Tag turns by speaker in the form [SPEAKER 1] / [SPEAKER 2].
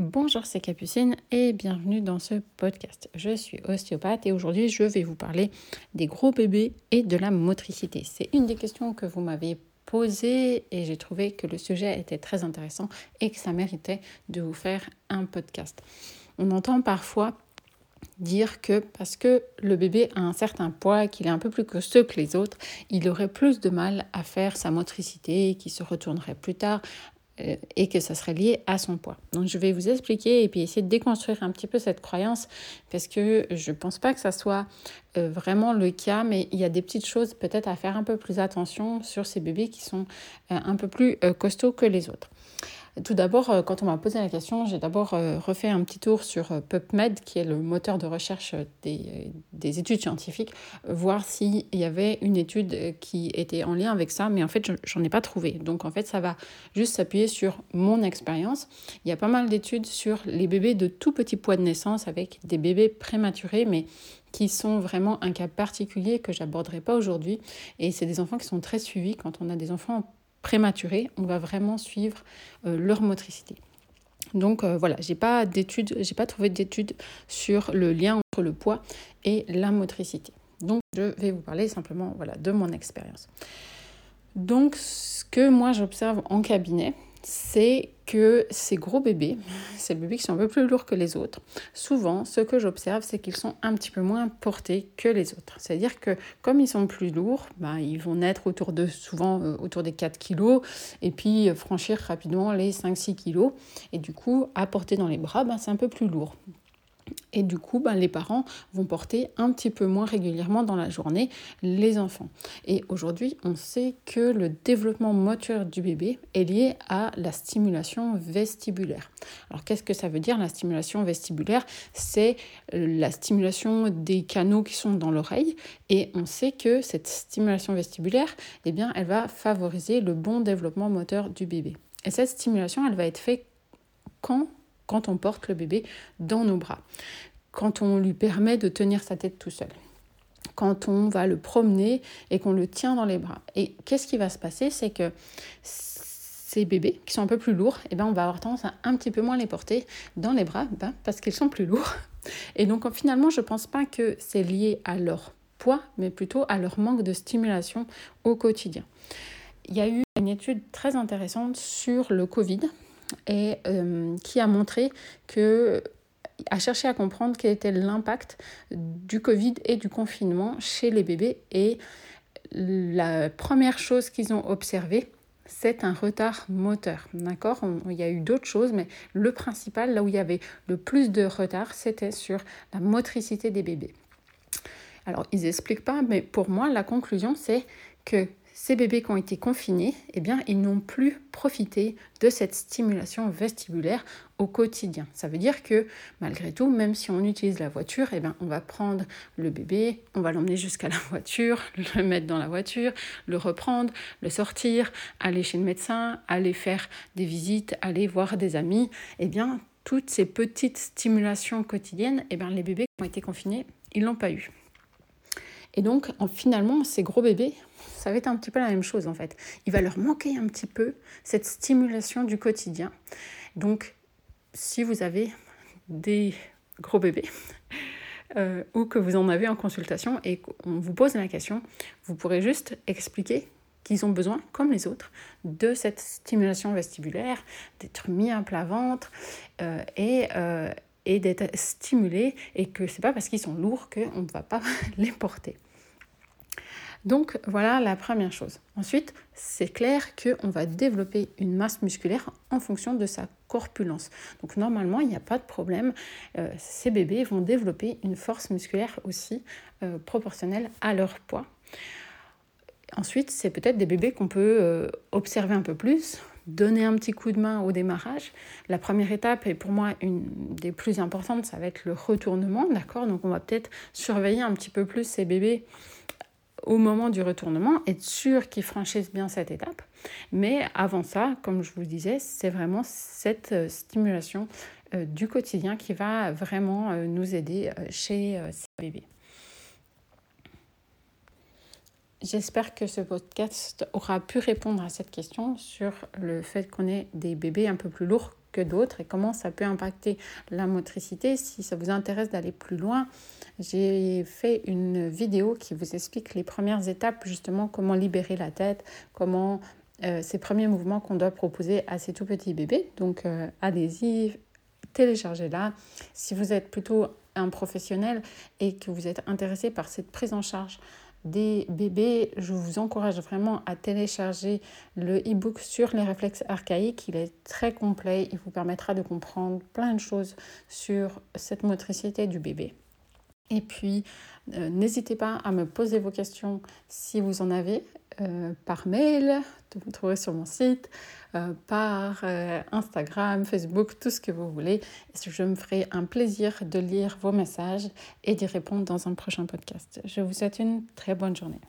[SPEAKER 1] Bonjour, c'est Capucine et bienvenue dans ce podcast. Je suis ostéopathe et aujourd'hui je vais vous parler des gros bébés et de la motricité. C'est une des questions que vous m'avez posées et j'ai trouvé que le sujet était très intéressant et que ça méritait de vous faire un podcast. On entend parfois dire que parce que le bébé a un certain poids, qu'il est un peu plus costaud que les autres, il aurait plus de mal à faire sa motricité, qu'il se retournerait plus tard, et que ça serait lié à son poids. Donc je vais vous expliquer et puis essayer de déconstruire un petit peu cette croyance parce que je ne pense pas que ça soit euh, vraiment le cas, mais il y a des petites choses peut-être à faire un peu plus attention sur ces bébés qui sont euh, un peu plus costauds que les autres. Tout d'abord, euh, quand on m'a posé la question, j'ai d'abord euh, refait un petit tour sur euh, PubMed, qui est le moteur de recherche des, des études scientifiques, voir s'il y avait une étude qui était en lien avec ça, mais en fait, j'en ai pas trouvé. Donc, en fait, ça va juste s'appuyer sur mon expérience. Il y a pas mal d'études sur les bébés de tout petit poids de naissance avec des bébés prématurés, mais qui sont vraiment un cas particulier que j'aborderai pas aujourd'hui. Et c'est des enfants qui sont très suivis quand on a des enfants prématurés, on va vraiment suivre euh, leur motricité. Donc euh, voilà, j'ai pas d'études, j'ai pas trouvé d'études sur le lien entre le poids et la motricité. Donc je vais vous parler simplement de mon expérience. Donc ce que moi j'observe en cabinet, c'est que ces gros bébés, ces bébés qui sont un peu plus lourds que les autres, souvent, ce que j'observe, c'est qu'ils sont un petit peu moins portés que les autres. C'est-à-dire que comme ils sont plus lourds, bah, ils vont naître autour de, souvent euh, autour des 4 kilos, et puis euh, franchir rapidement les 5-6 kilos. Et du coup, à porter dans les bras, bah, c'est un peu plus lourd. Et du coup, ben, les parents vont porter un petit peu moins régulièrement dans la journée les enfants. Et aujourd'hui, on sait que le développement moteur du bébé est lié à la stimulation vestibulaire. Alors qu'est-ce que ça veut dire la stimulation vestibulaire? C'est euh, la stimulation des canaux qui sont dans l'oreille. Et on sait que cette stimulation vestibulaire, eh bien, elle va favoriser le bon développement moteur du bébé. Et cette stimulation, elle va être faite quand? Quand on porte le bébé dans nos bras, quand on lui permet de tenir sa tête tout seul quand on va le promener et qu'on le tient dans les bras. Et qu'est-ce qui va se passer? C'est que ces bébés qui sont un peu plus lourds, eh ben, on va avoir tendance à un petit peu moins les porter dans les bras ben, parce qu'ils sont plus lourds. Et donc finalement, je ne pense pas que c'est lié à leur poids, mais plutôt à leur manque de stimulation au quotidien. Il y a eu une étude très intéressante sur le Covid et euh, qui a montré que a cherché à comprendre quel était l'impact du Covid et du confinement chez les bébés. Et la première chose qu'ils ont observée, c'est un retard moteur. D'accord? Il y a eu d'autres choses, mais le principal, là où il y avait le plus de retard, c'était sur la motricité des bébés. Alors, ils n'expliquent pas, mais pour moi, la conclusion, c'est que ces bébés qui ont été confinés, eh bien, ils n'ont plus profité de cette stimulation vestibulaire au quotidien. Ça veut dire que malgré tout, même si on utilise la voiture, eh bien, on va prendre le bébé, on va l'emmener jusqu'à la voiture, le mettre dans la voiture, le reprendre, le sortir, aller chez le médecin, aller faire des visites, aller voir des amis. Eh bien, toutes ces petites stimulations quotidiennes, eh bien, les bébés qui ont été confinés, ils l'ont pas eu. Et donc, finalement, ces gros bébés, ça va être un petit peu la même chose en fait. Il va leur manquer un petit peu cette stimulation du quotidien. Donc, si vous avez des gros bébés euh, ou que vous en avez en consultation et qu'on vous pose la question, vous pourrez juste expliquer qu'ils ont besoin, comme les autres, de cette stimulation vestibulaire, d'être mis à plat ventre euh, et, euh, et d'être stimulés et que c'est pas parce qu'ils sont lourds qu'on ne va pas les porter. Donc voilà la première chose. Ensuite, c'est clair qu'on va développer une masse musculaire en fonction de sa corpulence. Donc normalement, il n'y a pas de problème. Euh, ces bébés vont développer une force musculaire aussi euh, proportionnelle à leur poids. Ensuite, c'est peut-être des bébés qu'on peut euh, observer un peu plus, donner un petit coup de main au démarrage. La première étape, et pour moi une des plus importantes, ça va être le retournement, d'accord? Donc on va peut-être surveiller un petit peu plus ces bébés au moment du retournement, être sûr qu'ils franchissent bien cette étape. Mais avant ça, comme je vous disais, c'est vraiment cette euh, stimulation euh, du quotidien qui va vraiment euh, nous aider chez ces bébés. J'espère que ce podcast aura pu répondre à cette question sur le fait qu'on ait des bébés un peu plus lourds que d'autres et comment ça peut impacter la motricité. Si ça vous intéresse d'aller plus loin, j'ai fait une vidéo qui vous explique les premières étapes, justement comment libérer la tête, comment euh, ces premiers mouvements qu'on doit proposer à ces tout petits bébés. Donc euh, téléchargez-la. Si vous êtes plutôt un professionnel et que vous êtes intéressé par cette prise en charge des bébés, je vous encourage vraiment à télécharger le e-book sur les réflexes archaïques. Il est très complet, il vous permettra de comprendre plein de choses sur cette motricité du bébé. Et puis, euh, n'hésitez pas à me poser vos questions si vous en avez euh, par mail, vous trouverez sur mon site, euh, par Instagram, Facebook, tout ce que vous voulez. Je me ferai un plaisir de lire vos messages et d'y répondre dans un prochain podcast. Je vous souhaite une très bonne journée.